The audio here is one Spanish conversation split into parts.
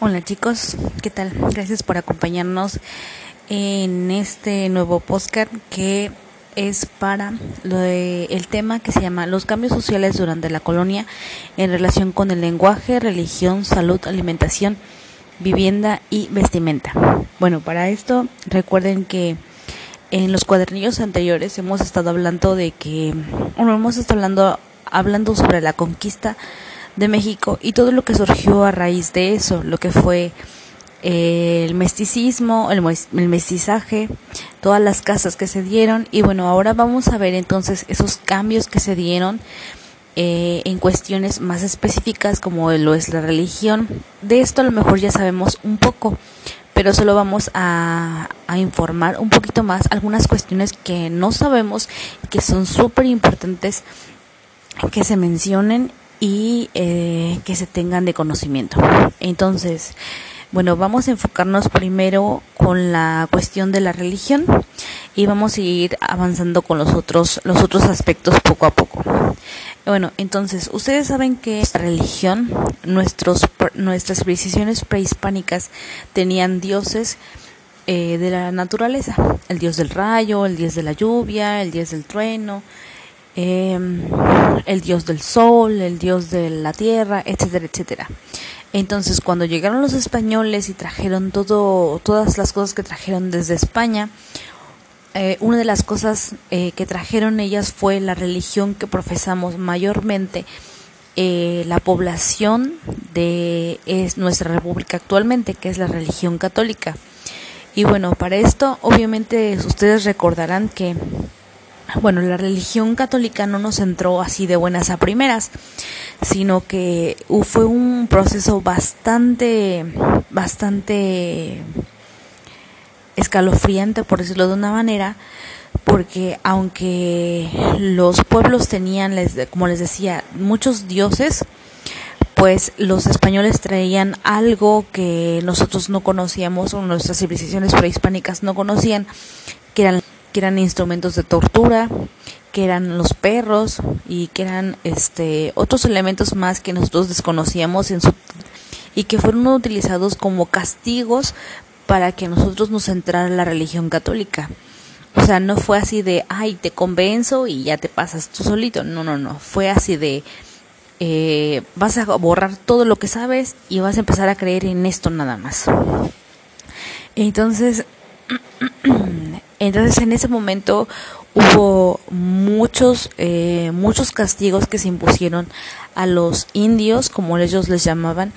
Hola chicos, ¿qué tal? Gracias por acompañarnos en este nuevo podcast que es para lo de, el tema que se llama los cambios sociales durante la colonia en relación con el lenguaje, religión, salud, alimentación, vivienda y vestimenta. Bueno, para esto recuerden que en los cuadernillos anteriores hemos estado hablando de que, bueno, hemos estado hablando, hablando sobre la conquista de México y todo lo que surgió a raíz de eso, lo que fue eh, el mesticismo, el, mestizaje, todas las casas que se dieron y bueno, ahora vamos a ver entonces esos cambios que se dieron eh, en cuestiones más específicas como lo es la religión. De esto a lo mejor ya sabemos un poco, pero solo vamos a, a informar un poquito más algunas cuestiones que no sabemos y que son súper importantes que se mencionen y eh, que se tengan de conocimiento. Entonces, bueno, vamos a enfocarnos primero con la cuestión de la religión y vamos a ir avanzando con los otros los otros aspectos poco a poco. Bueno, entonces, ustedes saben que la religión, nuestros nuestras civilizaciones prehispánicas tenían dioses eh, de la naturaleza, el dios del rayo, el dios de la lluvia, el dios del trueno, Em, el dios del sol, el dios de la tierra, etcétera, etcétera. Entonces, cuando llegaron los españoles y trajeron todo, todas las cosas que trajeron desde España, eh, una de las cosas eh, que trajeron ellas fue la religión que profesamos mayormente eh, la población de es nuestra república actualmente, que es la religión católica. Y bueno, para esto, obviamente, ustedes recordarán que bueno, la religión católica no nos entró así de buenas a primeras, sino que fue un proceso bastante, bastante escalofriante, por decirlo de una manera, porque aunque los pueblos tenían, como les decía, muchos dioses, pues los españoles traían algo que nosotros no conocíamos o nuestras civilizaciones prehispánicas no conocían, que eran que eran instrumentos de tortura, que eran los perros y que eran este otros elementos más que nosotros desconocíamos en su y que fueron utilizados como castigos para que nosotros nos entrara la religión católica. O sea, no fue así de, ay, te convenzo y ya te pasas tú solito. No, no, no. Fue así de, eh, vas a borrar todo lo que sabes y vas a empezar a creer en esto nada más. Entonces, Entonces en ese momento hubo muchos, eh, muchos castigos que se impusieron a los indios, como ellos les llamaban,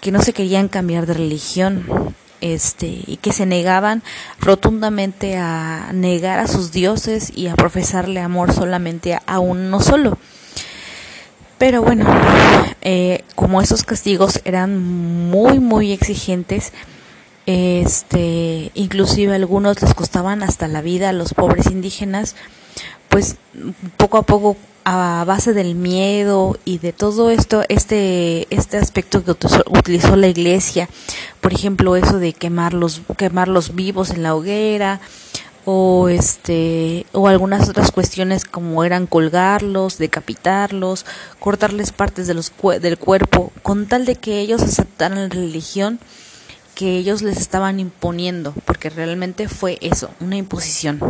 que no se querían cambiar de religión este y que se negaban rotundamente a negar a sus dioses y a profesarle amor solamente a uno solo. Pero bueno, eh, como esos castigos eran muy muy exigentes, este inclusive algunos les costaban hasta la vida a los pobres indígenas pues poco a poco a base del miedo y de todo esto este este aspecto que utilizó, la iglesia por ejemplo eso de quemarlos quemarlos vivos en la hoguera o este o algunas otras cuestiones como eran colgarlos, decapitarlos, cortarles partes de los del cuerpo con tal de que ellos aceptaran la religión que ellos les estaban imponiendo, porque realmente fue eso, una imposición.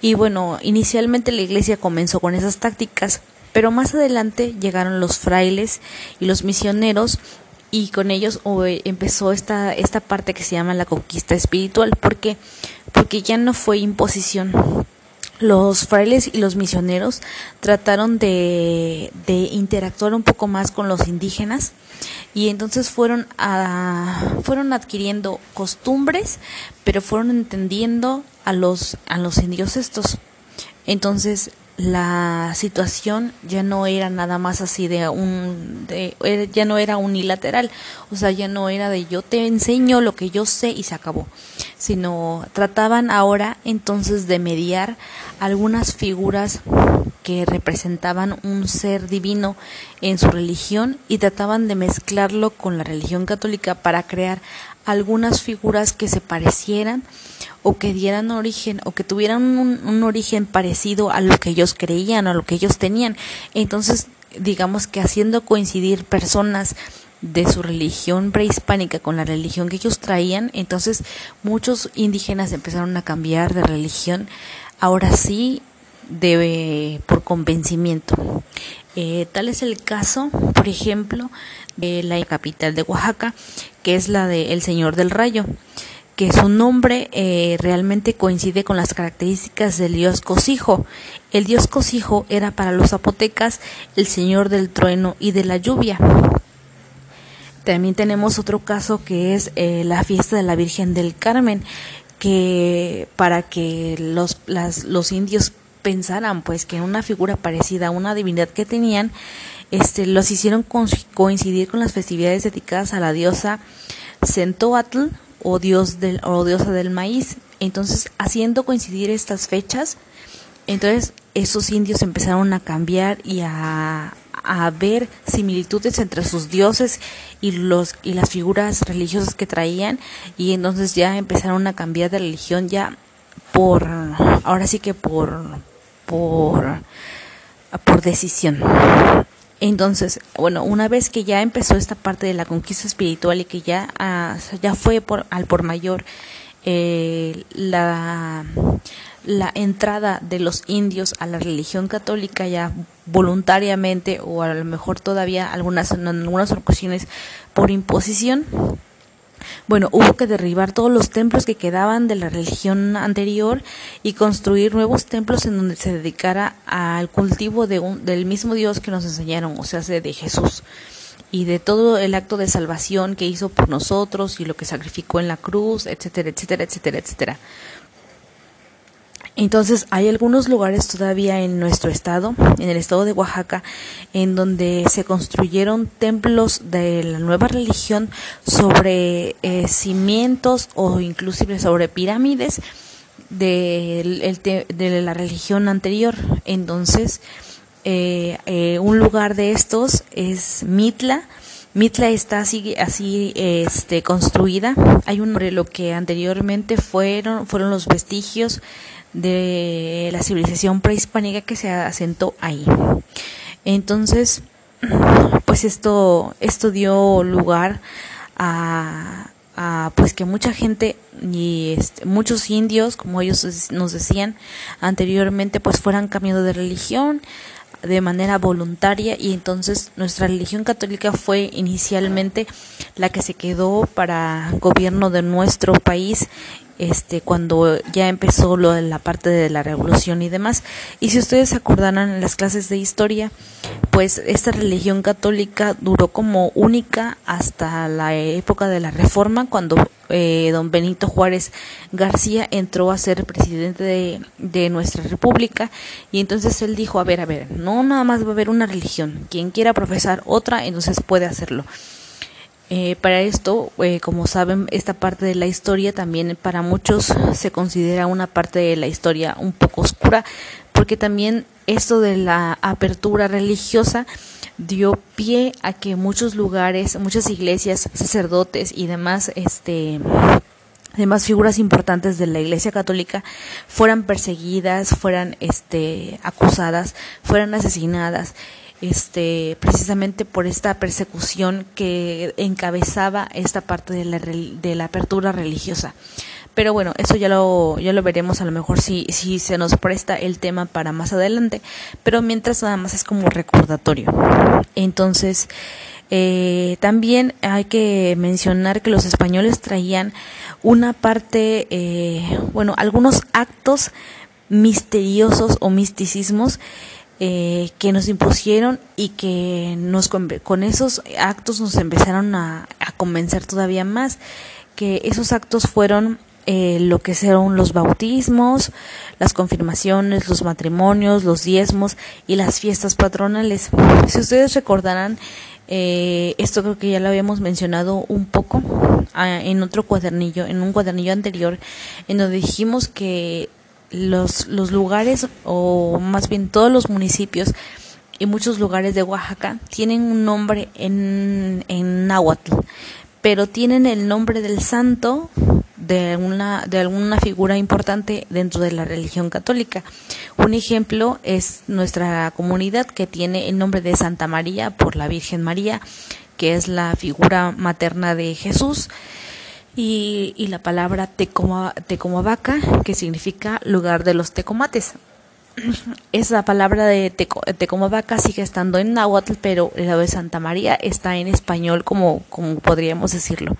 Y bueno, inicialmente la iglesia comenzó con esas tácticas, pero más adelante llegaron los frailes y los misioneros y con ellos empezó esta, esta parte que se llama la conquista espiritual, porque porque ya no fue imposición. Los frailes y los misioneros trataron de, de interactuar un poco más con los indígenas y entonces fueron a, fueron adquiriendo costumbres pero fueron entendiendo a los a los indios estos. Entonces la situación ya no era nada más así de un de, ya no era unilateral. O sea ya no era de yo te enseño lo que yo sé y se acabó. Sino trataban ahora entonces de mediar algunas figuras que representaban un ser divino en su religión y trataban de mezclarlo con la religión católica para crear algunas figuras que se parecieran o que dieran origen o que tuvieran un, origen parecido a lo que ellos creían o a lo que ellos tenían. Entonces, digamos que haciendo coincidir personas de su religión prehispánica con la religión que ellos traían, entonces muchos indígenas empezaron a cambiar de religión, ahora sí debe por convencimiento. Eh, tal es el caso, por ejemplo, de la capital de Oaxaca, que es la de El Señor del Rayo, que su nombre eh, realmente coincide con las características del dios Cosijo. El dios Cosijo era para los zapotecas el señor del trueno y de la lluvia. También tenemos otro caso que es eh, la fiesta de la Virgen del Carmen, que para que los, los indios pensaran pues que una figura parecida a una divinidad que tenían, este, los hicieron coincidir con las festividades dedicadas a la diosa Centoatl o, dios del, o diosa del maíz. Entonces, haciendo coincidir estas fechas, entonces esos indios empezaron a cambiar y a, a ver similitudes entre sus dioses y los y las figuras religiosas que traían y entonces ya empezaron a cambiar de religión ya por ahora sí que por por, por decisión. Entonces, bueno, una vez que ya empezó esta parte de la conquista espiritual y que ya, ah, ya fue por, al por mayor eh, la, la entrada de los indios a la religión católica ya voluntariamente o a lo mejor todavía algunas, en algunas ocasiones por imposición, bueno, hubo que derribar todos los templos que quedaban de la religión anterior y construir nuevos templos en donde se dedicara al cultivo de un, del mismo Dios que nos enseñaron, o sea, de Jesús y de todo el acto de salvación que hizo por nosotros y lo que sacrificó en la cruz, etcétera, etcétera, etcétera, etcétera. Entonces hay algunos lugares todavía en nuestro estado, en el estado de Oaxaca, en donde se construyeron templos de la nueva religión sobre eh, cimientos o inclusive sobre pirámides de, la religión anterior. Entonces, eh, eh, un lugar de estos es Mitla. Mitla está así, así este, construida. Hay un lo que anteriormente fueron, fueron los vestigios de la civilización prehispánica que se asentó ahí. Entonces, pues esto, esto dio lugar a, pues que mucha gente y este, muchos indios, como ellos nos decían anteriormente, pues fueran cambiando de religión de manera voluntaria y entonces nuestra religión católica fue inicialmente la que se quedó para gobierno de nuestro país este cuando ya empezó lo la parte de la revolución y demás. Y si ustedes se acordarán en las clases de historia pues esta religión católica duró como única hasta la época de la reforma cuando eh, don Benito Juárez García entró a ser presidente de, de nuestra república. Y entonces él dijo a ver a ver no nada más va a haber una religión. Quien quiera profesar otra entonces puede hacerlo eh, para esto, eh, como saben, esta parte de la historia también para muchos se considera una parte de la historia un poco oscura, porque también esto de la apertura religiosa dio pie a que muchos lugares, muchas iglesias, sacerdotes y demás, este, demás figuras importantes de la Iglesia Católica fueran perseguidas, fueran, este, acusadas, fueran asesinadas este, precisamente por esta persecución que encabezaba esta parte de la, de la apertura religiosa. Pero bueno, eso ya lo, ya lo veremos a lo mejor si, si se nos presta el tema para más adelante. Pero mientras nada más es como recordatorio. Entonces, eh, también hay que mencionar que los españoles traían una parte, eh, bueno, algunos actos misteriosos o misticismos eh, que nos impusieron y que nos con esos actos nos empezaron a, convencer todavía más que esos actos fueron eh, lo que fueron los bautismos, las confirmaciones, los matrimonios, los diezmos y las fiestas patronales. Si ustedes recordarán, eh, esto creo que ya lo habíamos mencionado un poco ah, en otro cuadernillo, en un cuadernillo anterior, en donde dijimos que los, los lugares, o más bien todos los municipios y muchos lugares de Oaxaca tienen un nombre en, en náhuatl, pero tienen el nombre del santo de alguna, de alguna figura importante dentro de la religión católica. Un ejemplo es nuestra comunidad que tiene el nombre de Santa María por la Virgen María, que es la figura materna de Jesús, y, y la palabra Tecomabaca, que significa lugar de los tecomates. Esa palabra de Tecomabaca sigue estando en náhuatl, pero la de Santa María está en español, como, como podríamos decirlo.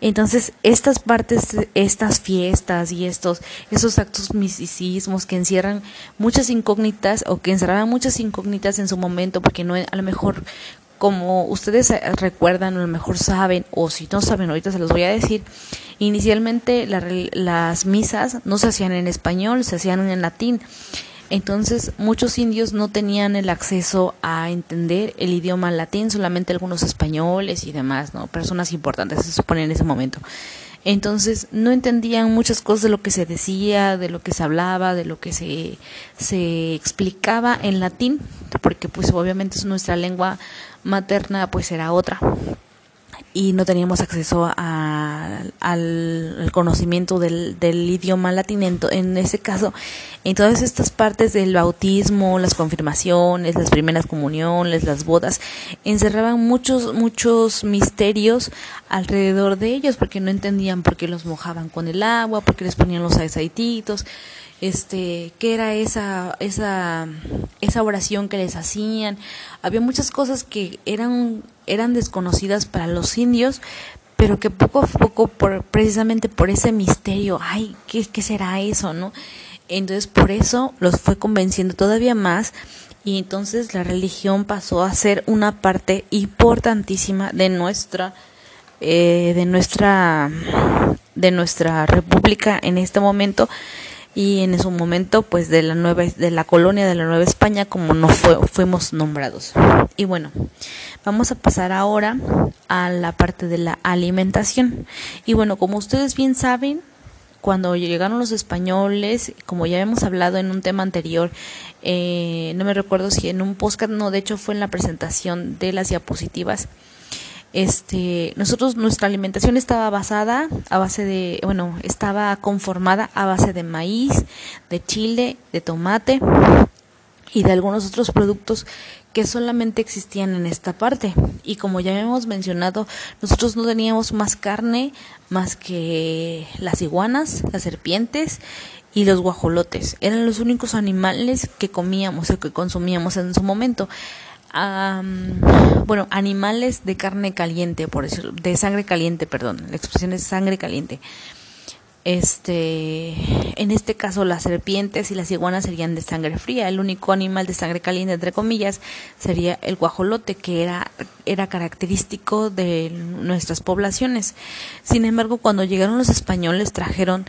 Entonces, estas partes, estas fiestas y estos, esos actos misticismos que encierran muchas incógnitas o que encerraban muchas incógnitas en su momento, porque no, a lo mejor como ustedes recuerdan, a lo mejor saben, o si no saben, ahorita se los voy a decir, inicialmente las misas no se hacían en español, se hacían en latín. Entonces muchos indios no tenían el acceso a entender el idioma latín, solamente algunos españoles y demás, ¿no? Personas importantes se supone en ese momento. Entonces no entendían muchas cosas de lo que se decía, de lo que se hablaba, de lo que se, se explicaba en latín, porque pues obviamente es nuestra lengua materna, pues era otra y no teníamos acceso al, conocimiento del, idioma latino. En ese caso, en todas estas partes del bautismo, las confirmaciones, las primeras comuniones, las bodas, encerraban muchos, muchos misterios alrededor de ellos porque no entendían por qué los mojaban con el agua, por qué les ponían los aceititos este, qué era esa, esa, esa oración que les hacían. Había muchas cosas que eran, eran desconocidas para los indios, pero que poco a poco, por, precisamente por ese misterio, ay, ¿qué, ¿qué será eso, no? Entonces por eso los fue convenciendo todavía más y entonces la religión pasó a ser una parte importantísima de nuestra eh, de nuestra de nuestra república en este momento y en su momento pues de la nueva de la colonia de la Nueva España como no fue, fuimos nombrados. Y bueno, vamos a pasar ahora a la parte de la alimentación. Y bueno, como ustedes bien saben, cuando llegaron los españoles, como ya hemos hablado en un tema anterior, eh, no me recuerdo si en un podcast, no, de hecho fue en la presentación de las diapositivas, este, nosotros nuestra alimentación estaba basada a base de, bueno, estaba conformada a base de maíz, de chile, de tomate y de algunos otros productos que solamente existían en esta parte. Y como ya hemos mencionado, nosotros no teníamos más carne más que las iguanas, las serpientes y los guajolotes. Eran los únicos animales que comíamos o que consumíamos en su momento bueno, animales de carne caliente, por decirlo, de sangre caliente, perdón, la expresión es sangre caliente. Este, en este caso las serpientes y las iguanas serían de sangre fría. El único animal de sangre caliente, entre comillas, sería el guajolote, que era, era característico de nuestras poblaciones. Sin embargo, cuando llegaron los españoles trajeron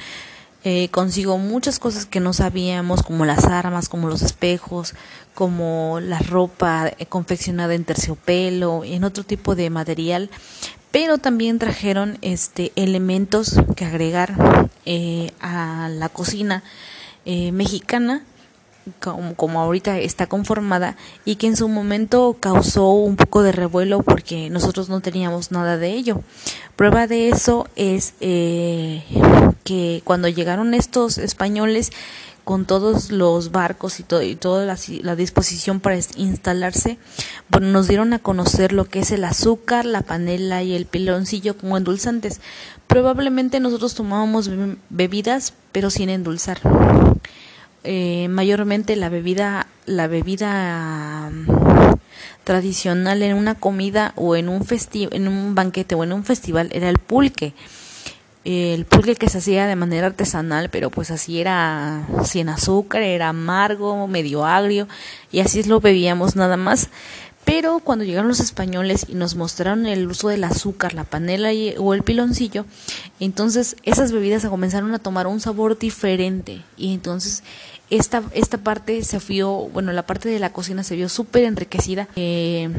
eh, consigo muchas cosas que no sabíamos, como las armas, como los espejos, como la ropa eh, confeccionada en terciopelo, en otro tipo de material, pero también trajeron este elementos que agregar eh, a la cocina mexicana como, como, ahorita está conformada y que en su momento causó un poco de revuelo porque nosotros no teníamos nada de ello. Prueba de eso es eh, que cuando llegaron estos españoles con todos los barcos y, todo, y toda la, disposición para instalarse, bueno, nos dieron a conocer lo que es el azúcar, la panela y el piloncillo como endulzantes. Probablemente nosotros tomábamos bebidas, pero sin endulzar. Eh, mayormente la bebida, la bebida mm, tradicional en una comida o en un en un banquete o en un festival era el pulque el pulque que se hacía de manera artesanal, pero pues así era sin azúcar, era amargo, medio agrio, y así lo bebíamos nada más. Pero cuando llegaron los españoles y nos mostraron el uso del azúcar, la panela o el piloncillo, entonces esas bebidas comenzaron a tomar un sabor diferente. Y entonces esta, esta parte se vio, bueno, la parte de la cocina se vio súper enriquecida. Eh,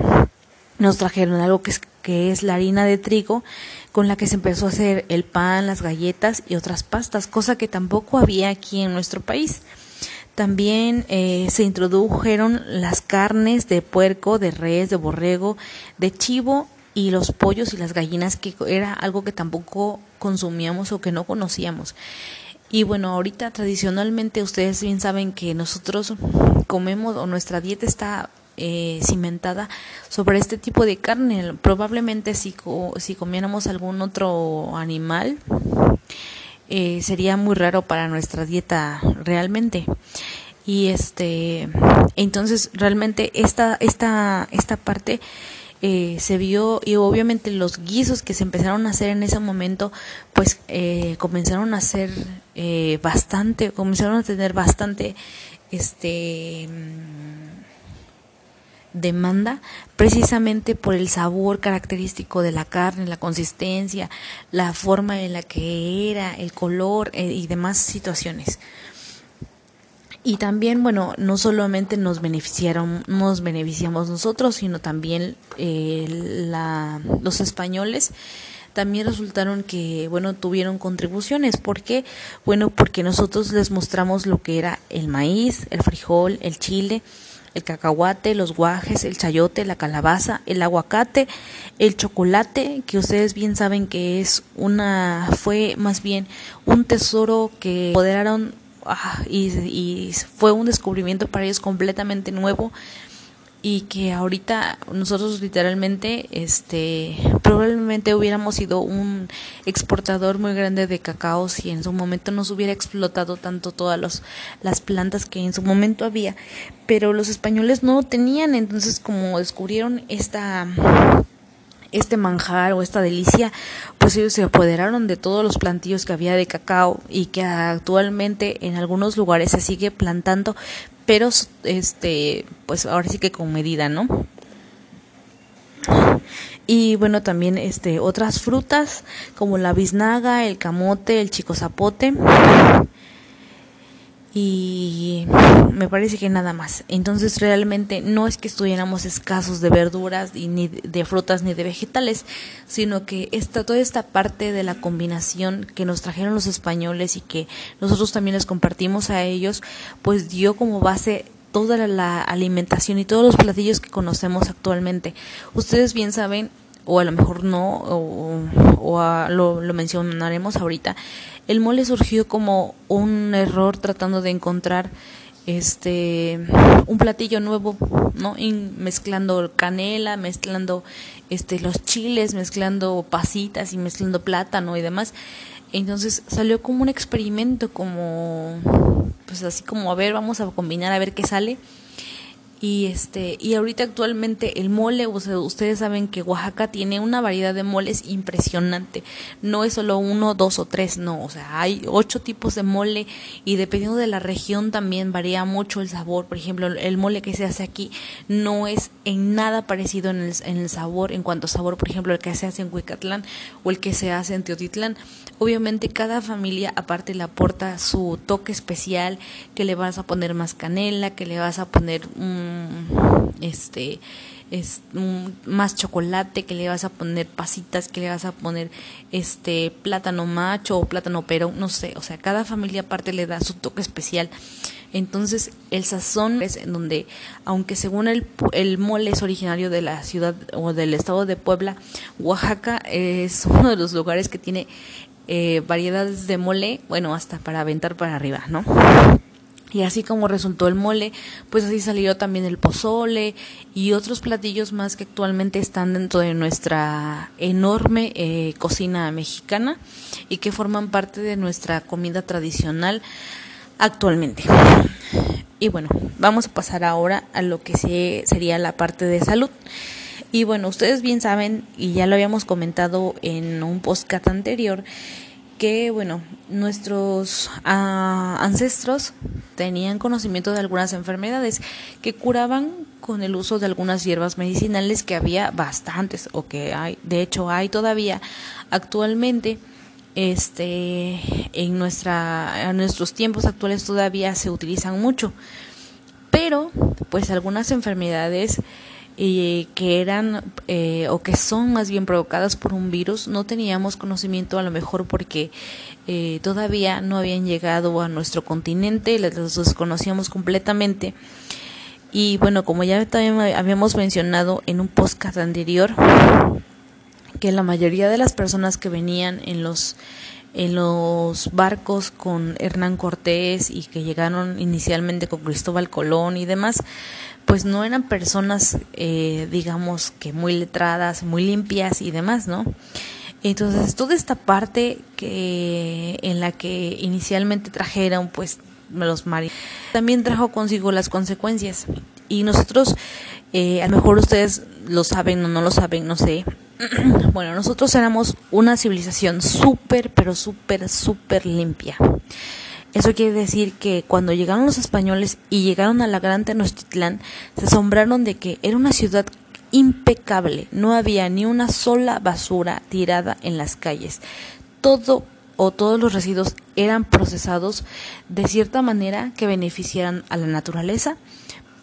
nos trajeron algo que es, que es la harina de trigo con la que se empezó a hacer el pan, las galletas y otras pastas, cosa que tampoco había aquí en nuestro país. También eh, se introdujeron las carnes de puerco, de res, de borrego, de chivo y los pollos y las gallinas, que era algo que tampoco consumíamos o que no conocíamos. Y bueno, ahorita tradicionalmente ustedes bien saben que nosotros comemos o nuestra dieta está eh, cimentada sobre este tipo de carne. Probablemente si, si comiéramos algún otro animal, eh, sería muy raro para nuestra dieta realmente y este entonces realmente esta esta esta parte eh, se vio y obviamente los guisos que se empezaron a hacer en ese momento pues eh, comenzaron a ser eh, bastante comenzaron a tener bastante este demanda precisamente por el sabor característico de la carne, la consistencia, la forma en la que era, el color y demás situaciones. Y también, bueno, no solamente nos beneficiaron, nos beneficiamos nosotros, sino también eh, los españoles también resultaron que, bueno, tuvieron contribuciones. ¿Por qué? Bueno, porque nosotros les mostramos lo que era el maíz, el frijol, el chile, el cacahuate, los guajes, el chayote, la calabaza, el aguacate, el chocolate, que ustedes bien saben que es una, fue más bien un tesoro que apoderaron Ah, y, fue un descubrimiento para ellos completamente nuevo y que ahorita nosotros literalmente este probablemente hubiéramos sido un exportador muy grande de cacao si en su momento nos hubiera explotado tanto todas los, las plantas que en su momento había. Pero los españoles no tenían entonces como descubrieron esta este manjar o esta delicia, pues ellos se apoderaron de todos los plantillos que había de cacao y que actualmente en algunos lugares se sigue plantando, pero este, pues ahora sí que con medida, ¿no? Y bueno, también este otras frutas como la biznaga, el camote, el chico zapote y me parece que nada más. Entonces realmente no es que estuviéramos escasos de verduras y ni de frutas ni de vegetales, sino que esta, toda esta parte de la combinación que nos trajeron los españoles y que nosotros también les compartimos a ellos, pues dio como base toda la alimentación y todos los platillos que conocemos actualmente. Ustedes bien saben o a lo mejor no, o, o lo, lo mencionaremos ahorita, el mole surgió como un error tratando de encontrar este un platillo nuevo, ¿no? mezclando canela, mezclando este los chiles, mezclando pasitas y mezclando plátano y demás. Entonces salió como un experimento, como pues así como a ver, vamos a combinar a ver qué sale y este y ahorita actualmente el mole ustedes saben que Oaxaca tiene una variedad de moles impresionante. No es solo uno dos o tres no o sea hay ocho tipos de mole y dependiendo de la región también varía mucho el sabor. Por ejemplo el mole que se hace aquí no es en nada parecido en el, en el sabor en cuanto a sabor por ejemplo el que se hace en Huicatlán o el que se hace en Teotitlán. Obviamente cada familia aparte le aporta su toque especial que le vas a poner más canela que le vas a poner un este es más chocolate que le vas a poner pasitas que le vas a poner este plátano macho o plátano pero no sé o sea cada familia aparte le da su toque especial. Entonces el sazón es en donde aunque según el, el mole es originario de la ciudad o del estado de Puebla Oaxaca es uno de los lugares que tiene eh, variedades de mole bueno hasta para aventar para arriba no y así como resultó el mole, pues así salió también el pozole y otros platillos más que actualmente están dentro de nuestra enorme eh, cocina mexicana y que forman parte de nuestra comida tradicional actualmente. Y bueno, vamos a pasar ahora a lo que sería la parte de salud. Y bueno, ustedes bien saben, y ya lo habíamos comentado en un podcast anterior, que, bueno, nuestros ah, ancestros tenían conocimiento de algunas enfermedades que curaban con el uso de algunas hierbas medicinales que había bastantes o que hay, de hecho hay todavía actualmente este en nuestra en nuestros tiempos actuales todavía se utilizan mucho. Pero pues algunas enfermedades y que eran eh, o que son más bien provocadas por un virus, no teníamos conocimiento a lo mejor porque eh, todavía no habían llegado a nuestro continente, los desconocíamos completamente. Y bueno, como ya también habíamos mencionado en un podcast anterior, que la mayoría de las personas que venían en los en los barcos con Hernán Cortés y que llegaron inicialmente con Cristóbal Colón y demás, pues no eran personas, eh, digamos que muy letradas, muy limpias y demás, ¿no? Entonces, toda esta parte que en la que inicialmente trajeron, pues, los marinos, también trajo consigo las consecuencias. Y nosotros, eh, a lo mejor ustedes lo saben o no lo saben, no sé. bueno, nosotros éramos una civilización súper, pero súper, súper limpia. Eso quiere decir que cuando llegaron los españoles y llegaron a la Gran Tenochtitlán, se asombraron de que era una ciudad impecable, no había ni una sola basura tirada en las calles. Todo o todos los residuos eran procesados de cierta manera que beneficiaran a la naturaleza,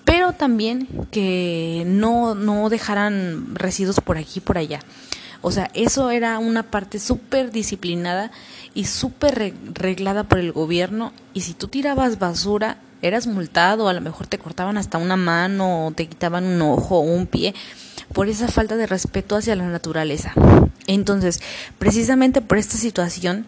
pero también que no, no dejaran residuos por aquí y por allá. O sea, eso era una parte súper disciplinada y súper reglada por el gobierno y si tú tirabas basura eras multado, a lo mejor te cortaban hasta una mano o te quitaban un ojo o un pie por esa falta de respeto hacia la naturaleza. Entonces, precisamente por esta situación,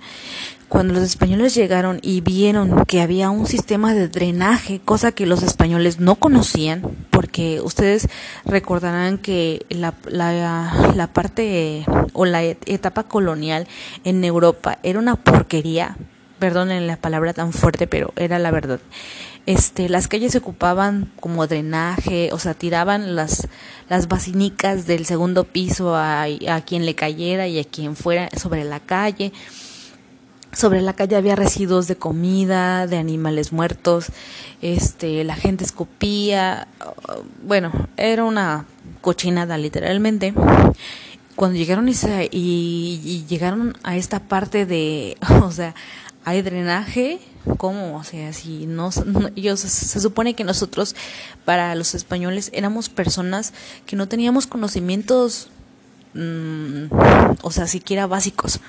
cuando los españoles llegaron y vieron que había un sistema de drenaje, cosa que los españoles no conocían, porque ustedes recordarán que la, la, parte o la etapa colonial en Europa era una porquería, perdonen la palabra tan fuerte, pero era la verdad este, las calles se ocupaban como drenaje, o sea, tiraban las, las basinicas del segundo piso a quien le cayera y a quien fuera sobre la calle. Sobre la calle había residuos de comida, de animales muertos, este, la gente escupía, bueno, era una cochinada literalmente. Cuando llegaron y, y llegaron a esta parte de, o sea, hay drenaje, ¿cómo? O sea, si no, ellos se supone que nosotros para los españoles éramos personas que no teníamos conocimientos, mm, o sea, siquiera básicos.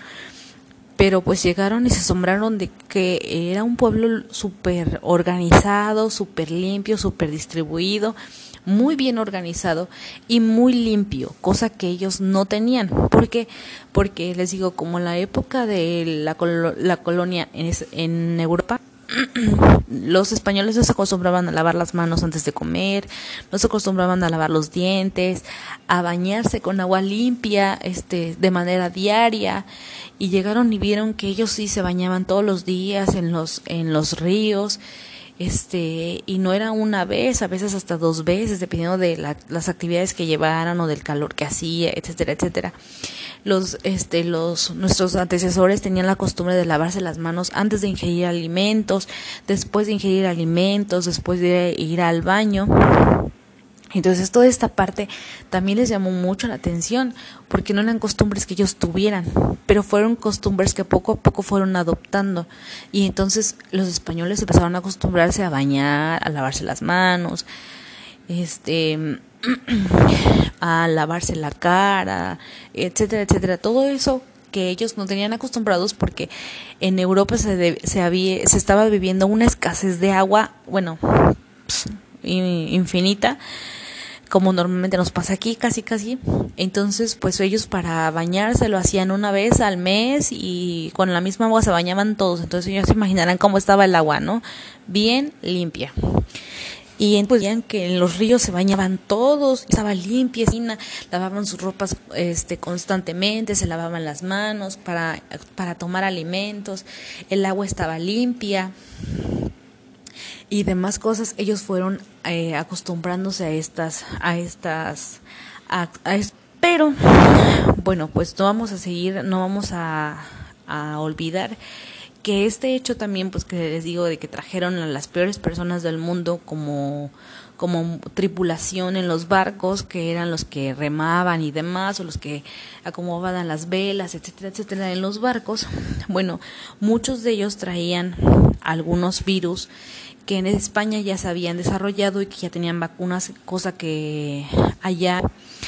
Pero pues llegaron y se asombraron de que era un pueblo súper organizado, súper limpio, súper distribuido muy bien organizado y muy limpio, cosa que ellos no tenían. ¿Por qué? Porque les digo, como en la época de la, la colonia en, en Europa, los españoles no se acostumbraban a lavar las manos antes de comer, no se acostumbraban a lavar los dientes, a bañarse con agua limpia, este, de manera diaria, y llegaron y vieron que ellos sí se bañaban todos los días en los, en los ríos, este y no era una vez, a veces hasta dos veces, dependiendo de las actividades que llevaran o del calor que hacía, etcétera, etcétera. Los, este, los, nuestros antecesores tenían la costumbre de lavarse las manos antes de ingerir alimentos, después de ingerir alimentos, después de ir al baño. Entonces toda esta parte también les llamó mucho la atención porque no eran costumbres que ellos tuvieran, pero fueron costumbres que poco a poco fueron adoptando y entonces los españoles empezaron a acostumbrarse a bañar, a lavarse las manos, este a lavarse la cara, etcétera, etcétera, todo eso que ellos no tenían acostumbrados porque en Europa se, se, había, se estaba viviendo una escasez de agua, bueno, infinita como normalmente nos pasa aquí, casi casi. Entonces, pues ellos para bañarse lo hacían una vez al mes y con la misma agua se bañaban todos. Entonces ellos se imaginarán cómo estaba el agua, ¿no? Bien limpia. Y pues que en los ríos se bañaban todos, estaba limpia, lavaban sus ropas este, constantemente, se lavaban las manos para, para tomar alimentos, el agua estaba limpia y demás cosas, ellos fueron eh, acostumbrándose a estas, a estas, a, pero bueno, pues no vamos a seguir, no vamos a, a olvidar que este hecho también, pues que les digo, de que trajeron a las peores personas del mundo como como tripulación en los barcos, que eran los que remaban y demás, o los que acomodaban las velas, etcétera, etcétera, en los barcos. Bueno, muchos de ellos traían algunos virus que en España ya se habían desarrollado y que ya tenían vacunas, cosa que allá.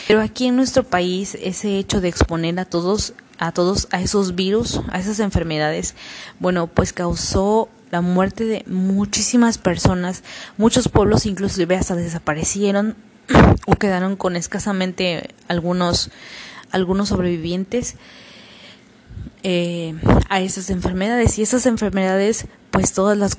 Pero aquí en nuestro país ese hecho de exponer a todos a todos a esos virus, a esas enfermedades, bueno, pues causó la muerte de muchísimas personas, muchos pueblos inclusive hasta desaparecieron o quedaron con escasamente algunos algunos sobrevivientes eh, a esas enfermedades. Y esas enfermedades pues todas las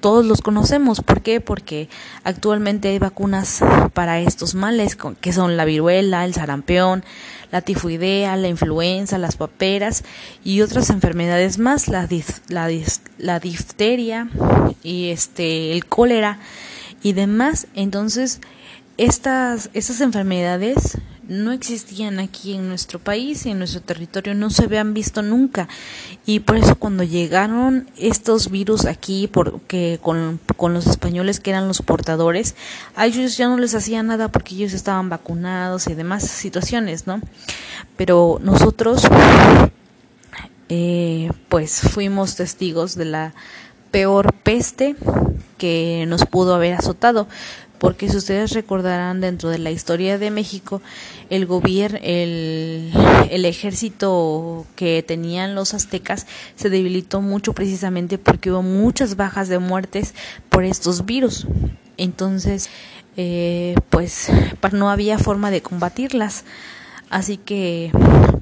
todos los conocemos. ¿por qué? porque actualmente hay vacunas para estos males que son la viruela el sarampión la tifoidea la influenza las paperas y otras enfermedades más la la, la difteria y este el cólera y demás. Entonces estas estas enfermedades no existían aquí en nuestro país y en nuestro territorio, no se habían visto nunca. Y por eso cuando llegaron estos virus aquí, porque con, con los españoles que eran los portadores, a ellos ya no les hacía nada porque ellos estaban vacunados y demás situaciones, ¿no? Pero nosotros, eh, pues fuimos testigos de la peor peste que nos pudo haber azotado porque si ustedes recordarán dentro de la historia de México, el gobierno, el, ejército que tenían los aztecas se debilitó mucho precisamente porque hubo muchas bajas de muertes por estos virus. Entonces, eh, pues no había forma de combatirlas. Así que,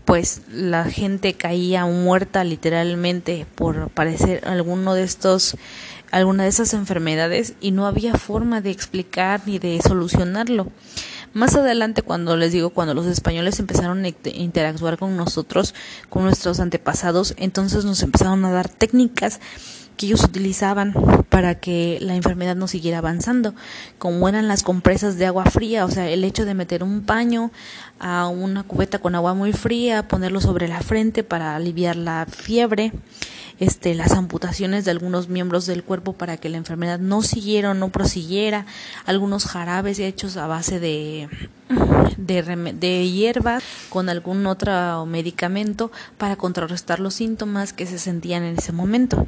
pues la gente caía muerta literalmente por parecer alguno de estos alguna de esas enfermedades y no había forma de explicar ni de solucionarlo. Más adelante, cuando les digo, cuando los españoles empezaron a interactuar con nosotros, con nuestros antepasados, entonces nos empezaron a dar técnicas que ellos utilizaban para que la enfermedad no siguiera avanzando, como eran las compresas de agua fría, o sea, el hecho de meter un paño a una cubeta con agua muy fría, ponerlo sobre la frente para aliviar la fiebre, este, las amputaciones de algunos miembros del cuerpo para que la enfermedad no siguiera o no prosiguiera, algunos jarabes hechos a base de, de, de hierba con algún otro medicamento para contrarrestar los síntomas que se sentían en ese momento.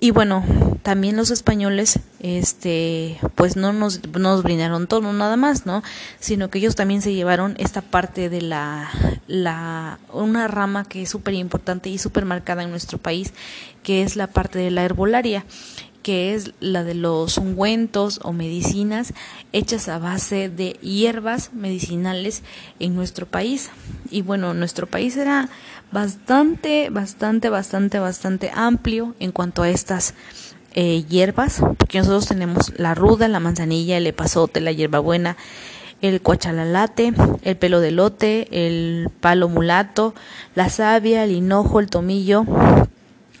Y bueno, también los españoles, este, pues no nos, nos brindaron todo nada más, ¿no? Sino que ellos también se llevaron esta parte de la, la, una rama que es súper importante y súper marcada en nuestro país, que es la parte de la herbolaria que es la de los ungüentos o medicinas hechas a base de hierbas medicinales en nuestro país. Y bueno, nuestro país era bastante, bastante, bastante, bastante amplio en cuanto a estas eh, hierbas, porque nosotros tenemos la ruda, la manzanilla, el epazote, la hierbabuena, el cuachalalate, el pelo de lote, el palo mulato, la savia, el hinojo, el tomillo,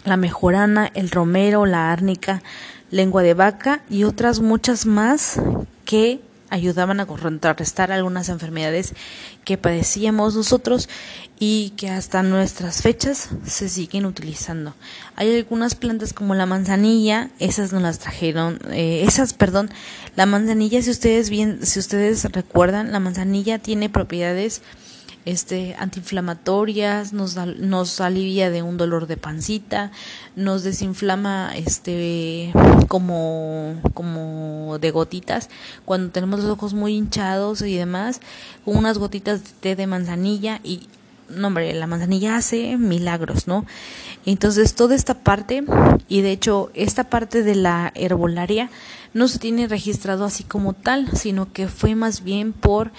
la mejorana, el romero, la árnica, lengua de vaca y otras muchas más que ayudaban a contrarrestar algunas enfermedades que padecíamos nosotros y que hasta nuestras fechas se siguen utilizando. Hay algunas plantas como la manzanilla, esas nos las trajeron, eh, esas, perdón, la manzanilla, si ustedes bien, si ustedes recuerdan, la manzanilla tiene propiedades este, antiinflamatorias, nos, nos alivia de un dolor de pancita, nos desinflama este, como, como de gotitas, cuando tenemos los ojos muy hinchados y demás, unas gotitas de té de manzanilla y no hombre, la manzanilla hace milagros, ¿no? Entonces, toda esta parte, y de hecho, esta parte de la herbolaria no se tiene registrado así como tal, sino que fue más bien por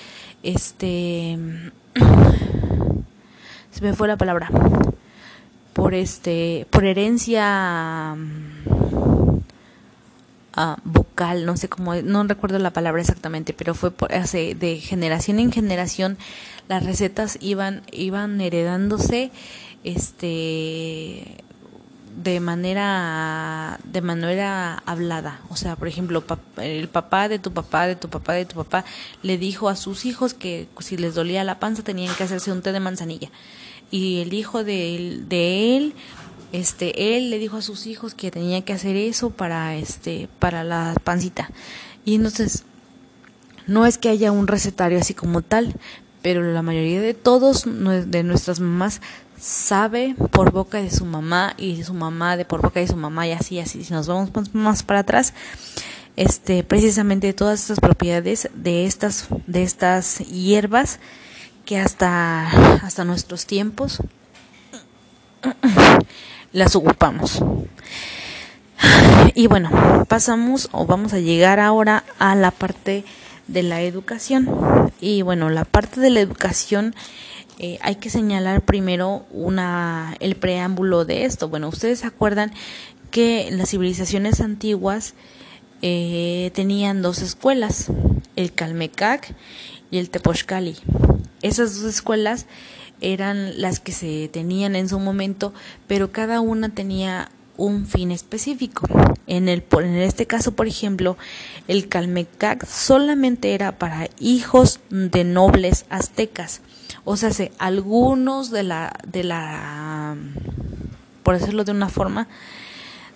este se me fue la palabra. Por este por herencia uh, vocal no sé cómo no recuerdo la palabra exactamente pero fue por, hace, de generación en generación las recetas iban iban heredándose este de manera de manera hablada. O sea por ejemplo el papá de tu papá de tu papá de tu papá le dijo a sus hijos que si les dolía la panza tenían que hacerse un té de manzanilla. Y el hijo de él, de él este él le dijo a sus hijos que tenía que hacer eso para este para la pancita. Y entonces no es que haya un recetario así como tal pero la mayoría de todos de nuestras mamás sabe por boca de su mamá y de su mamá de por boca de su mamá y así así. Si nos vamos más para atrás este precisamente todas estas propiedades de estas de estas hierbas que hasta hasta nuestros tiempos las ocupamos. Y bueno pasamos o vamos a llegar ahora a la parte de la educación. Y bueno la parte de la educación eh, hay que señalar primero una, el preámbulo de esto. Bueno, ustedes se acuerdan que las civilizaciones antiguas eh, tenían dos escuelas, el Calmecac y el Tepochcali. Esas dos escuelas eran las que se tenían en su momento, pero cada una tenía un fin específico. En, el, en este caso, por ejemplo, el Calmecac solamente era para hijos de nobles aztecas. O sea, algunos de la, de la, por decirlo de una forma,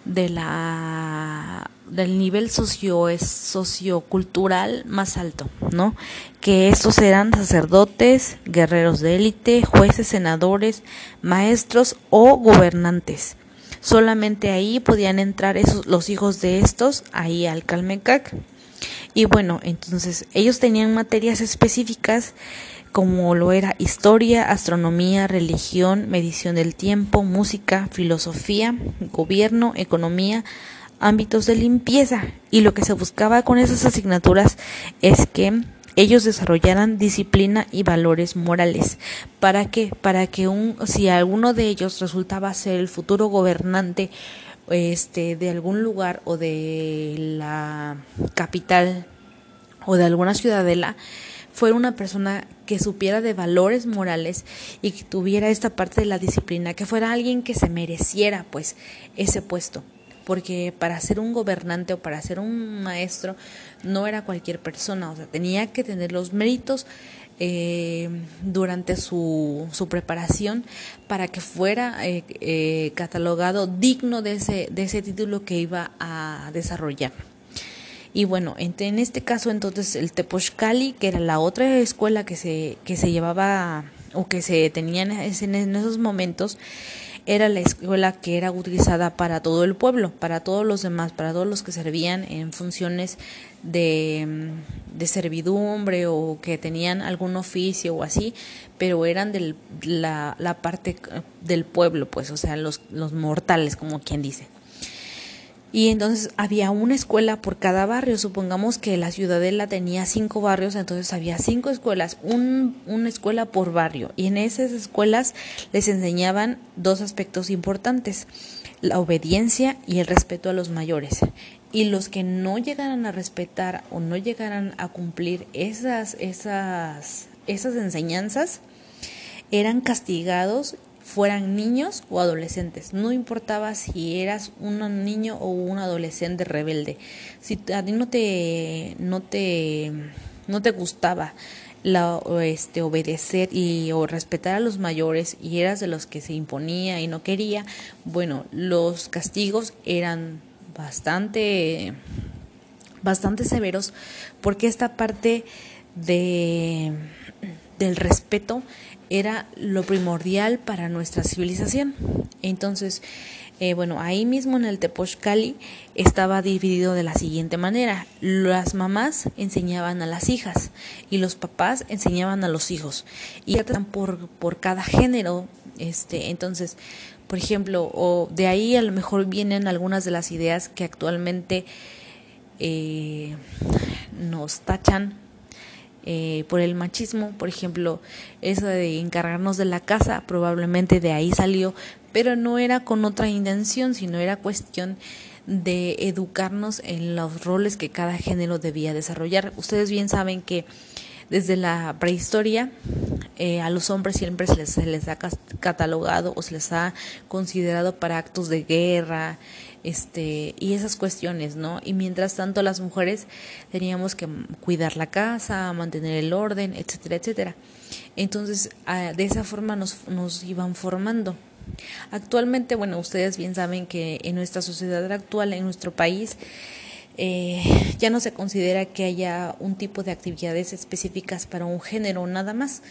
de la del nivel socio sociocultural más alto, ¿no? Que estos eran sacerdotes, guerreros de élite, jueces, senadores, maestros o gobernantes. Solamente ahí podían entrar esos, los hijos de estos ahí al Calmecac. Y bueno, entonces ellos tenían materias específicas como lo era historia, astronomía, religión, medición del tiempo, música, filosofía, gobierno, economía, ámbitos de limpieza. Y lo que se buscaba con esas asignaturas es que ellos desarrollaran disciplina y valores morales. ¿Para qué? Para que un, si alguno de ellos resultaba ser el futuro gobernante este, de algún lugar o de la capital o de alguna ciudadela, fuera una persona que supiera de valores morales y que tuviera esta parte de la disciplina, que fuera alguien que se mereciera pues ese puesto, porque para ser un gobernante o para ser un maestro no era cualquier persona, o sea, tenía que tener los méritos eh, durante su, su, preparación para que fuera eh, eh, catalogado digno de ese, de ese título que iba a desarrollar. Y bueno, en, este caso entonces el Tepochcali, que era la otra escuela que se, que se llevaba o que se tenía en, en esos momentos, era la escuela que era utilizada para todo el pueblo, para todos los demás, para todos los que servían en funciones de, de servidumbre o que tenían algún oficio o así, pero eran de la, la parte del pueblo, pues, o sea, los, los mortales, como quien dice y entonces había una escuela por cada barrio. Supongamos que la ciudadela tenía cinco barrios, entonces había cinco escuelas, un, una escuela por barrio. Y en esas escuelas les enseñaban dos aspectos importantes, la obediencia y el respeto a los mayores. Y los que no llegaran a respetar o no llegaran a cumplir esas, esas, esas enseñanzas, eran castigados fueran niños o adolescentes. No importaba si eras un niño o un adolescente rebelde. Si a ti no te, no te, no te gustaba la, este, obedecer y o respetar a los mayores y eras de los que se imponía y no quería, bueno, los castigos eran bastante, bastante severos porque esta parte de, del respeto era lo primordial para nuestra civilización. Entonces, eh, bueno, ahí mismo en el Tepochcali estaba dividido de la siguiente manera. Las mamás enseñaban a las hijas y los papás enseñaban a los hijos. Y por, por cada género. Este, entonces, por ejemplo, o de ahí a lo mejor vienen algunas de las ideas que actualmente eh, nos tachan eh, por el machismo, por ejemplo, eso de encargarnos de la casa, probablemente de ahí salió, pero no era con otra intención, sino era cuestión de educarnos en los roles que cada género debía desarrollar. Ustedes bien saben que desde la prehistoria eh, a los hombres siempre se les, se les, ha catalogado o se les ha considerado para actos de guerra, este y esas cuestiones, ¿no? Y mientras tanto las mujeres teníamos que cuidar la casa, mantener el orden, etcétera, etcétera. Entonces, de esa forma nos, nos iban formando. Actualmente, bueno, ustedes bien saben que en nuestra sociedad actual, en nuestro país, eh, ya no se considera que haya un tipo de actividades específicas para un género, nada más.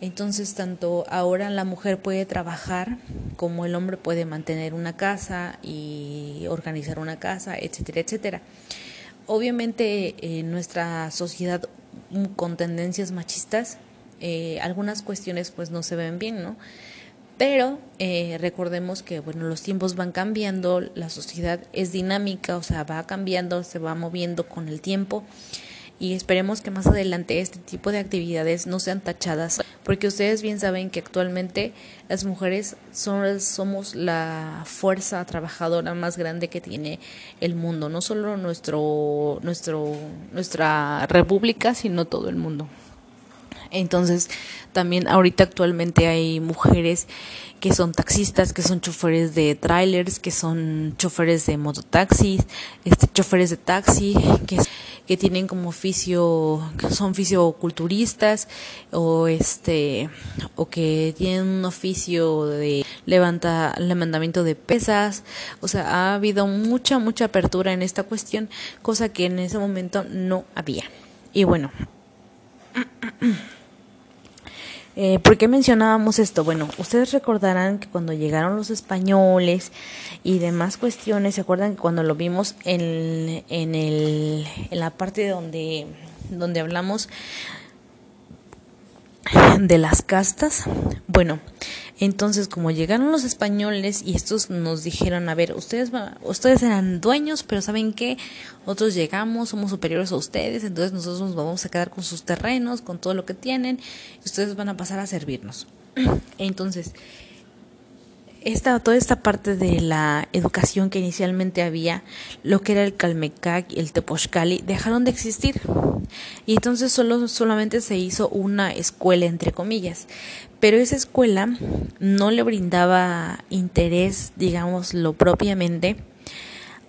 Entonces, tanto ahora la mujer puede trabajar como el hombre puede mantener una casa y organizar una casa, etcétera, etcétera. Obviamente, en nuestra sociedad con tendencias machistas, eh, algunas cuestiones pues no se ven bien, ¿no? Pero eh, recordemos que bueno, los tiempos van cambiando, la sociedad es dinámica, o sea, va cambiando, se va moviendo con el tiempo y esperemos que más adelante este tipo de actividades no sean tachadas porque ustedes bien saben que actualmente las mujeres son, somos la fuerza trabajadora más grande que tiene el mundo, no solo nuestro, nuestro, nuestra república, sino todo el mundo. Entonces, también ahorita actualmente hay mujeres que son taxistas, que son choferes de trailers, que son choferes de mototaxis, este choferes de taxi, que, que tienen como oficio, que son fisioculturistas o este o que tienen un oficio de levanta levantamiento de pesas, o sea, ha habido mucha mucha apertura en esta cuestión, cosa que en ese momento no había. Y bueno, eh, ¿Por qué mencionábamos esto? Bueno, ustedes recordarán que cuando llegaron los españoles y demás cuestiones, ¿se acuerdan que cuando lo vimos en, en, el, en la parte donde, donde hablamos de las castas? Bueno, entonces, como llegaron los españoles y estos nos dijeron, a ver, ustedes, ustedes eran dueños, pero ¿saben qué? Otros llegamos, somos superiores a ustedes, entonces nosotros nos vamos a quedar con sus terrenos, con todo lo que tienen, y ustedes van a pasar a servirnos. Entonces, esta, toda esta parte de la educación que inicialmente había, lo que era el Calmecac y el Tepochcali, dejaron de existir. Y entonces solo, solamente se hizo una escuela, entre comillas. Pero esa escuela no le brindaba interés, digámoslo propiamente,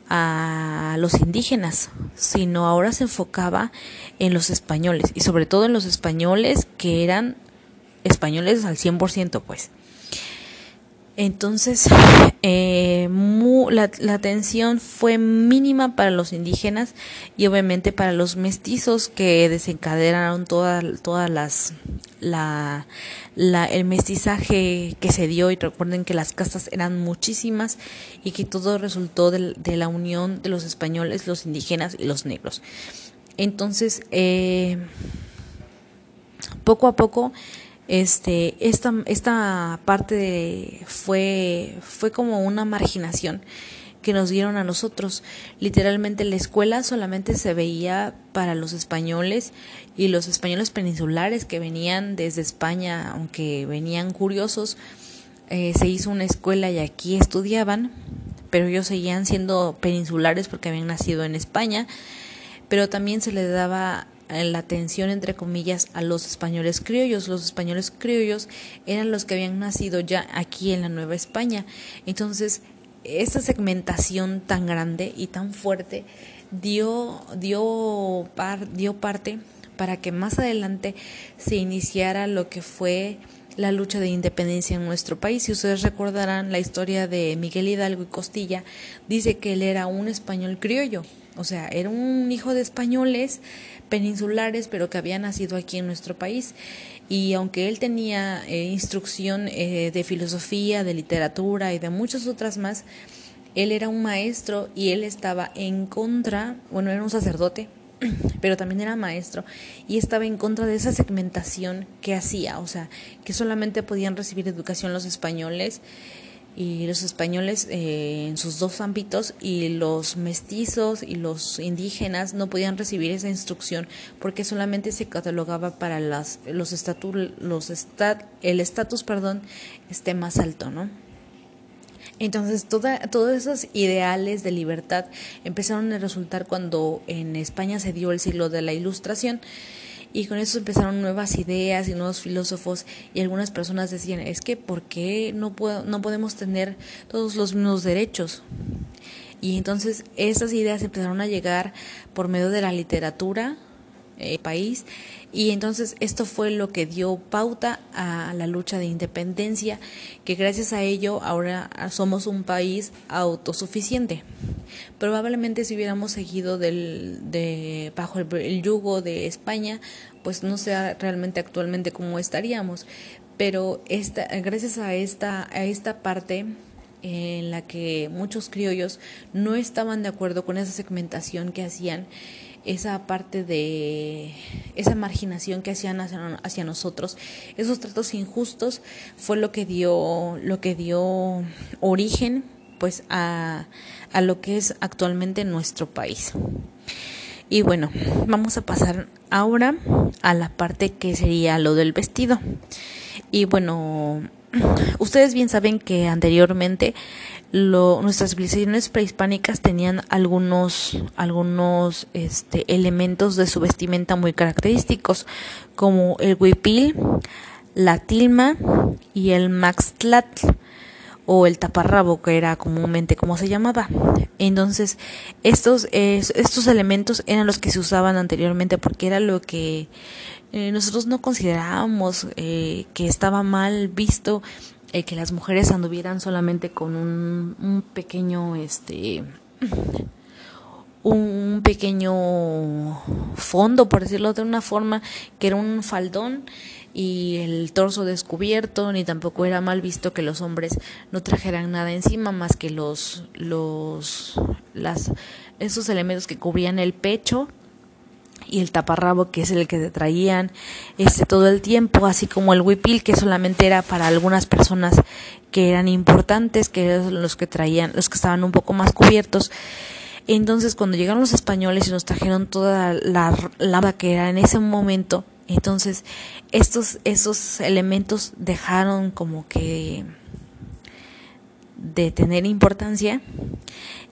a los indígenas, sino ahora se enfocaba en los españoles, y sobre todo en los españoles que eran españoles al 100%, pues. Entonces, eh, la, la, atención fue mínima para los indígenas y obviamente para los mestizos que desencadenaron todas las la, el mestizaje que se dio y recuerden que las castas eran muchísimas y que todo resultó de, de la unión de los españoles, los indígenas y los negros. Entonces, eh, poco a poco este esta esta parte fue fue como una marginación que nos dieron a nosotros. Literalmente la escuela solamente se veía para los españoles y los españoles peninsulares que venían desde España, aunque venían curiosos, eh, se hizo una escuela y aquí estudiaban, pero ellos seguían siendo peninsulares porque habían nacido en España, pero también se les daba la atención entre comillas a los españoles criollos. Los españoles criollos eran los que habían nacido ya aquí en la Nueva España. Entonces, esta segmentación tan grande y tan fuerte dio, dio, par, dio parte para que más adelante se iniciara lo que fue la lucha de independencia en nuestro país. Si ustedes recordarán la historia de Miguel Hidalgo y Costilla, dice que él era un español criollo, o sea, era un hijo de españoles peninsulares, pero que había nacido aquí en nuestro país. Y aunque él tenía eh, instrucción eh, de filosofía, de literatura y de muchas otras más, él era un maestro y él estaba en contra, bueno, era un sacerdote, pero también era maestro y estaba en contra de esa segmentación que hacía, o sea, que solamente podían recibir educación los españoles y los españoles eh, en sus dos ámbitos y los mestizos y los indígenas no podían recibir esa instrucción porque solamente se catalogaba para las los estatus los estat, el estatus perdón este más alto no entonces toda, todos esos ideales de libertad empezaron a resultar cuando en España se dio el siglo de la ilustración y con eso empezaron nuevas ideas y nuevos filósofos y algunas personas decían, es que ¿por qué no, puedo, no podemos tener todos los mismos derechos? Y entonces esas ideas empezaron a llegar por medio de la literatura, eh, país, y entonces esto fue lo que dio pauta a la lucha de independencia, que gracias a ello ahora somos un país autosuficiente. Probablemente si hubiéramos seguido del, de, bajo el, yugo de España, pues no sea realmente actualmente como estaríamos. Pero esta, gracias a esta, a esta parte en la que muchos criollos no estaban de acuerdo con esa segmentación que hacían, esa parte de esa marginación que hacían hacia, nosotros, esos tratos injustos fue lo que dio lo que dio origen pues a, a lo que es actualmente nuestro país. Y bueno, vamos a pasar ahora a la parte que sería lo del vestido. Y bueno, ustedes bien saben que anteriormente lo, nuestras civilizaciones prehispánicas tenían algunos, algunos este, elementos de su vestimenta muy característicos, como el huipil, la tilma y el maxtlatl o el taparrabo que era comúnmente como se llamaba. Entonces, estos, estos elementos eran los que se usaban anteriormente porque era lo que eh, nosotros no considerábamos eh, que estaba mal visto eh, que las mujeres anduvieran solamente con un, un pequeño, este, un pequeño fondo, por decirlo de una forma, que era un faldón y el torso descubierto, ni tampoco era mal visto que los hombres no trajeran nada encima más que los, los, las, esos elementos que cubrían el pecho y el taparrabo que es el que te traían este todo el tiempo así como el huipil que solamente era para algunas personas que eran importantes que eran los que traían los que estaban un poco más cubiertos entonces cuando llegaron los españoles y nos trajeron toda la lava que era en ese momento entonces, estos, esos elementos dejaron como que de tener importancia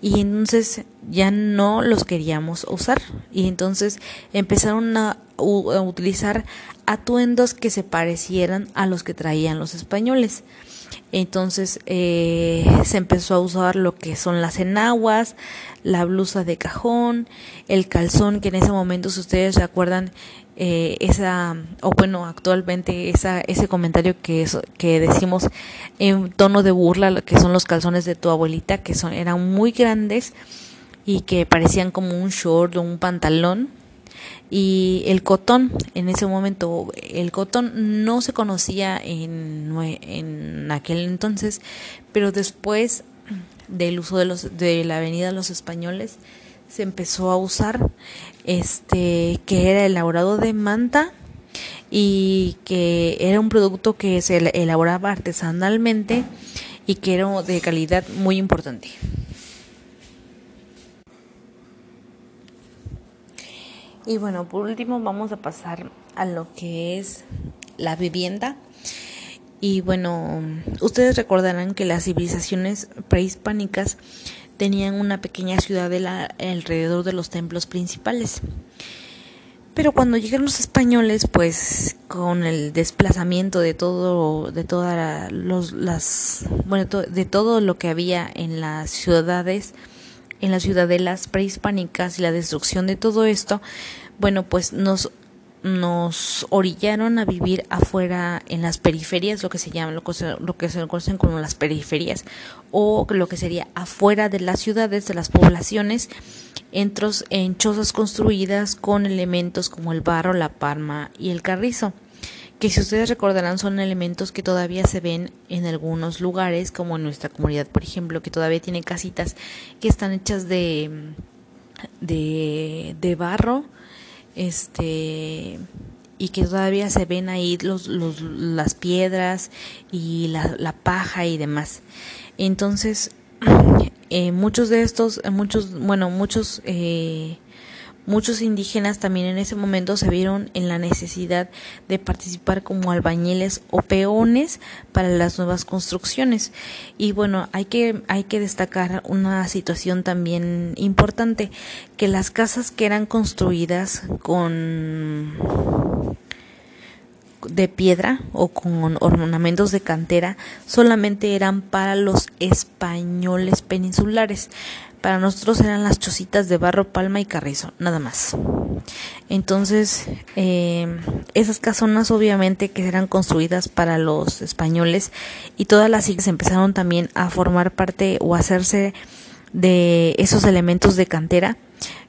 y entonces ya no los queríamos usar. Y entonces empezaron a, a, utilizar atuendos que se parecieran a los que traían los españoles entonces eh, se empezó a usar lo que son las enaguas, la blusa de cajón, el calzón, que en ese momento, si ustedes se acuerdan, eh, esa, o bueno, actualmente esa, ese comentario que, que decimos en tono de burla, que son los calzones de tu abuelita, que son, eran muy grandes y que parecían como un short o un pantalón y el cotón en ese momento el cotón no se conocía en, en aquel entonces pero después del uso de los de la avenida de los españoles se empezó a usar este que era elaborado de manta y que era un producto que se elaboraba artesanalmente y que era de calidad muy importante. Y bueno, por último vamos a pasar a lo que es la vivienda. Y bueno, ustedes recordarán que las civilizaciones prehispánicas tenían una pequeña ciudad alrededor de los templos principales. Pero cuando llegaron los españoles, pues con el desplazamiento de todo, de todas las, bueno, de todo lo que había en las ciudades, en las ciudadelas prehispánicas y la destrucción de todo esto, bueno, pues nos nos orillaron a vivir afuera en las periferias, lo que se llama, lo que se, lo que se conocen como las periferias, o lo que sería afuera de las ciudades, de las poblaciones, entros en chozas construidas con elementos como el barro, la palma y el carrizo que si ustedes recordarán son elementos que todavía se ven en algunos lugares, como en nuestra comunidad, por ejemplo, que todavía tiene casitas que están hechas de, de, de barro, este y que todavía se ven ahí los, los, las piedras y la, la paja y demás. Entonces, eh, muchos de estos, muchos, bueno, muchos eh, Muchos indígenas también en ese momento se vieron en la necesidad de participar como albañiles o peones para las nuevas construcciones. Y bueno, hay que, hay que destacar una situación también importante, que las casas que eran construidas con de piedra o con ornamentos de cantera solamente eran para los españoles peninsulares. Para nosotros eran las chocitas de barro, palma y carrizo, nada más. Entonces, eh, esas casonas obviamente que eran construidas para los españoles y todas las iglesias empezaron también a formar parte o hacerse de esos elementos de cantera.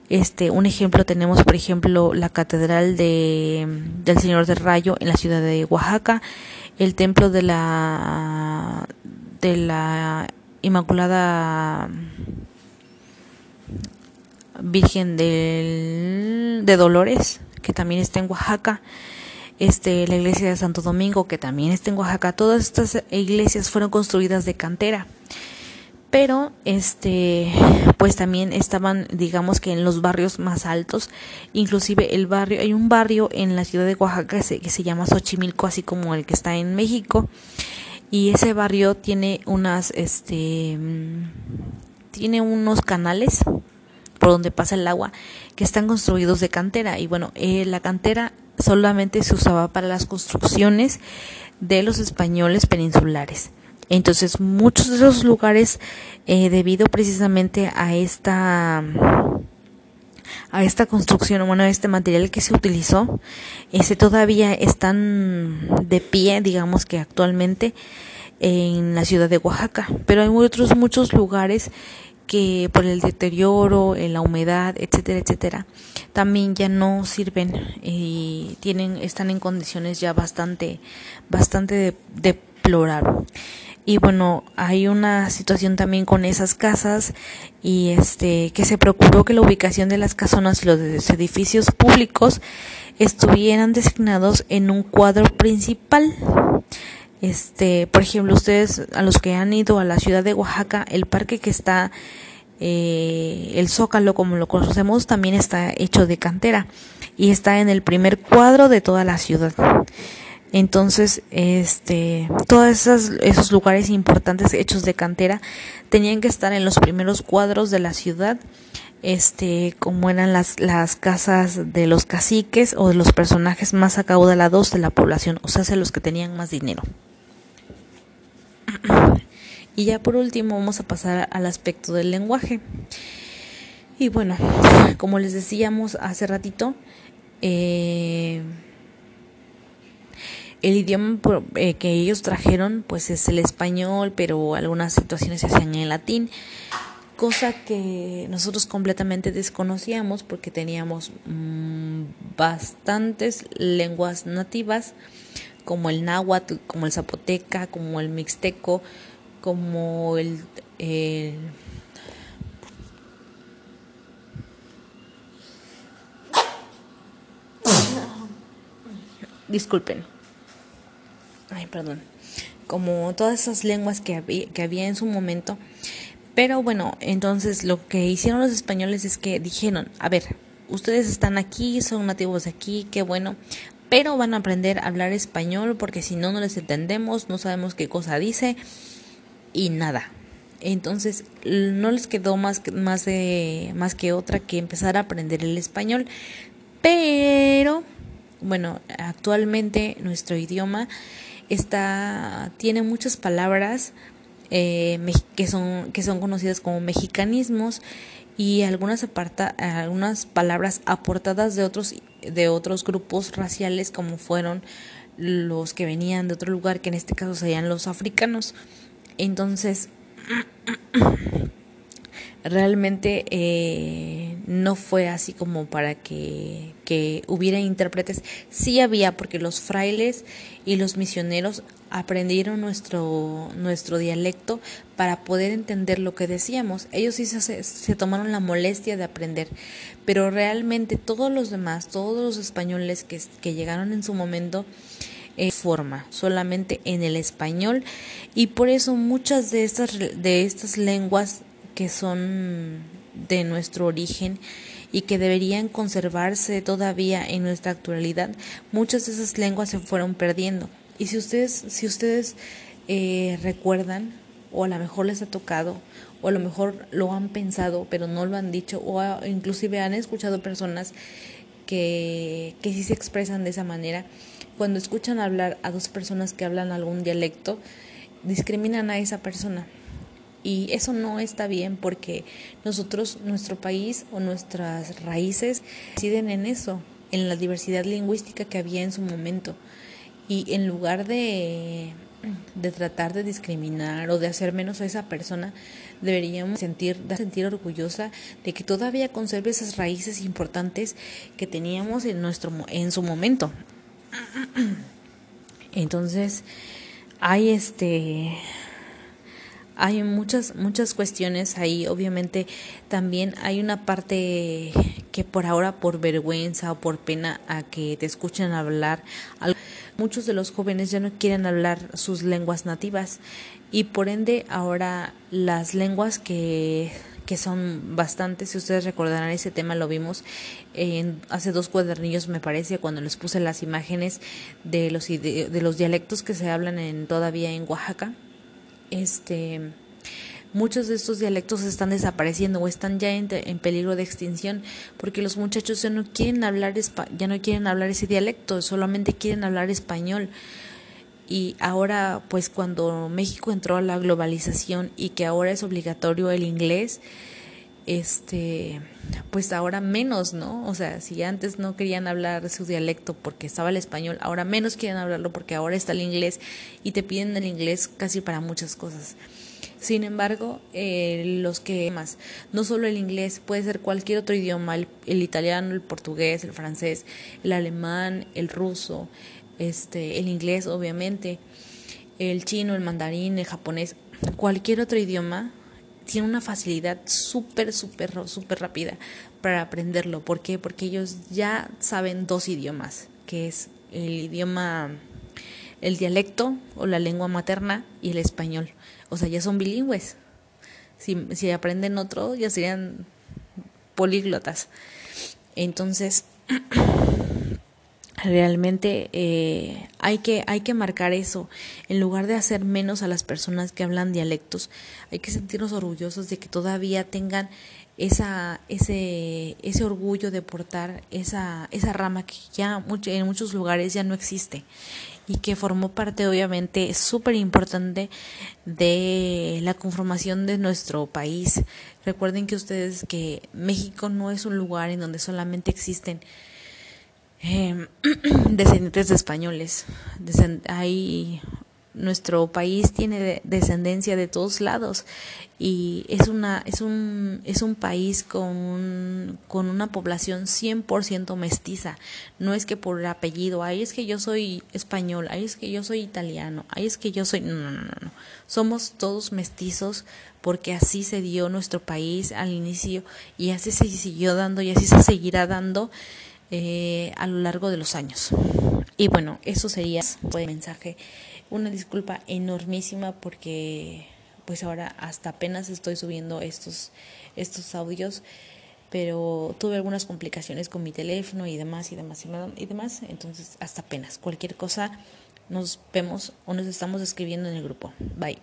Este, un ejemplo tenemos, por ejemplo, la catedral de, del Señor del Rayo en la ciudad de Oaxaca, el templo de la de la Inmaculada Virgen del, de Dolores, que también está en Oaxaca, este, la iglesia de Santo Domingo, que también está en Oaxaca. Todas estas iglesias fueron construidas de cantera. pero este pues también estaban digamos que en los barrios más altos inclusive el barrio hay un barrio en la ciudad de Oaxaca que se, que se llama Xochimilco así como el que está en México y ese barrio tiene unas este tiene unos canales por donde pasa el agua que están construidos de cantera. Y bueno eh, la cantera solamente se usaba para las construcciones de los españoles peninsulares. Entonces, muchos de esos lugares, eh, debido precisamente a esta a esta construcción, bueno, a este material que se utilizó, ese todavía están de pie, digamos que actualmente en la ciudad de Oaxaca, pero hay otros muchos lugares que por el deterioro, en la humedad, etcétera, etcétera, también ya no sirven y tienen están en condiciones ya bastante bastante deplorables y bueno hay una situación también con esas casas y este que se procuró que la ubicación de las casonas y los edificios públicos estuvieran designados en un cuadro principal este por ejemplo ustedes a los que han ido a la ciudad de Oaxaca el parque que está eh, el zócalo como lo conocemos también está hecho de cantera y está en el primer cuadro de toda la ciudad entonces, este, todos esos, esos lugares importantes hechos de cantera tenían que estar en los primeros cuadros de la ciudad, este, como eran las, las casas de los caciques o de los personajes más acaudalados de la población, o sea, de los que tenían más dinero. Y ya por último vamos a pasar al aspecto del lenguaje. Y bueno, como les decíamos hace ratito, eh, el idioma eh, que ellos trajeron pues es el español, pero algunas situaciones se hacían en latín, cosa que nosotros completamente desconocíamos porque teníamos mm, bastantes lenguas nativas como el náhuatl, como el zapoteca, como el mixteco, como el, disculpen. Ay, perdón, como todas esas lenguas que había, que había en su momento. Pero bueno, entonces lo que hicieron los españoles es que dijeron, a ver, ustedes están aquí, son nativos de aquí, qué bueno, pero van a aprender a hablar español porque si no, no les entendemos, no sabemos qué cosa dice y nada. Entonces no les quedó más, que otra que empezar a aprender el español. Pero, bueno, actualmente nuestro idioma está, tiene muchas palabras eh, que, son, que son conocidas como mexicanismos y algunas, aparta, algunas palabras aportadas de otros, de otros grupos raciales como fueron los que venían de otro lugar, que en este caso serían los africanos. Entonces, realmente eh, no fue así como para que, que, hubiera intérpretes. Sí había, porque los frailes y los misioneros aprendieron nuestro, nuestro dialecto para poder entender lo que decíamos. Ellos sí se, se tomaron la molestia de aprender, pero realmente todos los demás, todos los españoles que, que llegaron en su momento, eh, forma solamente en el español y por eso muchas de estas de estas lenguas que son de nuestro origen y que deberían conservarse todavía en nuestra actualidad, muchas de esas lenguas se fueron perdiendo. Y si ustedes, si ustedes eh, recuerdan, o a lo mejor les ha tocado, o a lo mejor lo han pensado, pero no lo han dicho, o inclusive han escuchado personas que, que sí se expresan de esa manera, cuando escuchan hablar a dos personas que hablan algún dialecto, discriminan a esa persona y eso no está bien porque nosotros, nuestro país o nuestras raíces residen en eso, en la diversidad lingüística que había en su momento. Y en lugar de, de tratar de discriminar o de hacer menos a esa persona, deberíamos sentir, sentir orgullosa de que todavía conserve esas raíces importantes que teníamos en, nuestro, en su momento. Entonces, hay este hay muchas muchas cuestiones ahí obviamente también hay una parte que por ahora por vergüenza o por pena a que te escuchen hablar muchos de los jóvenes ya no quieren hablar sus lenguas nativas y por ende ahora las lenguas que que son bastantes, si ustedes recordarán ese tema lo vimos hace dos cuadernillos me parece cuando les puse las imágenes de los de los dialectos que se hablan en todavía en Oaxaca. Este muchos de estos dialectos están desapareciendo o están ya en, peligro de extinción porque los muchachos ya no quieren hablar ya no quieren hablar ese dialecto, solamente quieren hablar español. Y ahora, pues cuando México entró a la globalización y que ahora es obligatorio el inglés, este, pues ahora menos, ¿no? O sea, si antes no querían hablar su dialecto porque estaba el español, ahora menos quieren hablarlo porque ahora está el inglés y te piden el inglés casi para muchas cosas. Sin embargo, eh, los que más, no solo el inglés, puede ser cualquier otro idioma, el, italiano, el portugués, el francés, el alemán, el ruso, este, el inglés, obviamente, el chino, el mandarín, el japonés, cualquier otro idioma tiene una facilidad súper, súper, súper rápida para aprenderlo. ¿Por qué? Porque ellos ya saben dos idiomas, que es el idioma, el dialecto o la lengua materna y el español o sea, ya son bilingües. Si, si aprenden otro, ya serían políglotas. Entonces, realmente eh, hay, que, hay que marcar eso. En lugar de hacer menos a las personas que hablan dialectos, hay que sentirnos orgullosos de que todavía tengan esa, ese, ese orgullo de portar esa, esa rama que ya en muchos lugares ya no existe y que formó parte obviamente súper importante de la conformación de nuestro país. Recuerden que ustedes que México no es un lugar en donde solamente existen eh, descendientes de españoles. hay nuestro país tiene descendencia de todos lados y es una es un es un país con con una población 100% mestiza. No es que por apellido ahí es que yo soy español ahí es que yo soy italiano ahí es que yo soy no no no no. Somos todos mestizos porque así se dio nuestro país al inicio y así se siguió dando y así se seguirá dando eh, a lo largo de los años y bueno eso sería el mensaje una disculpa enormísima porque pues ahora hasta apenas estoy subiendo estos, estos audios, pero tuve algunas complicaciones con mi teléfono y demás y demás y demás, entonces hasta apenas. Cualquier cosa nos vemos o nos estamos escribiendo en el grupo. Bye.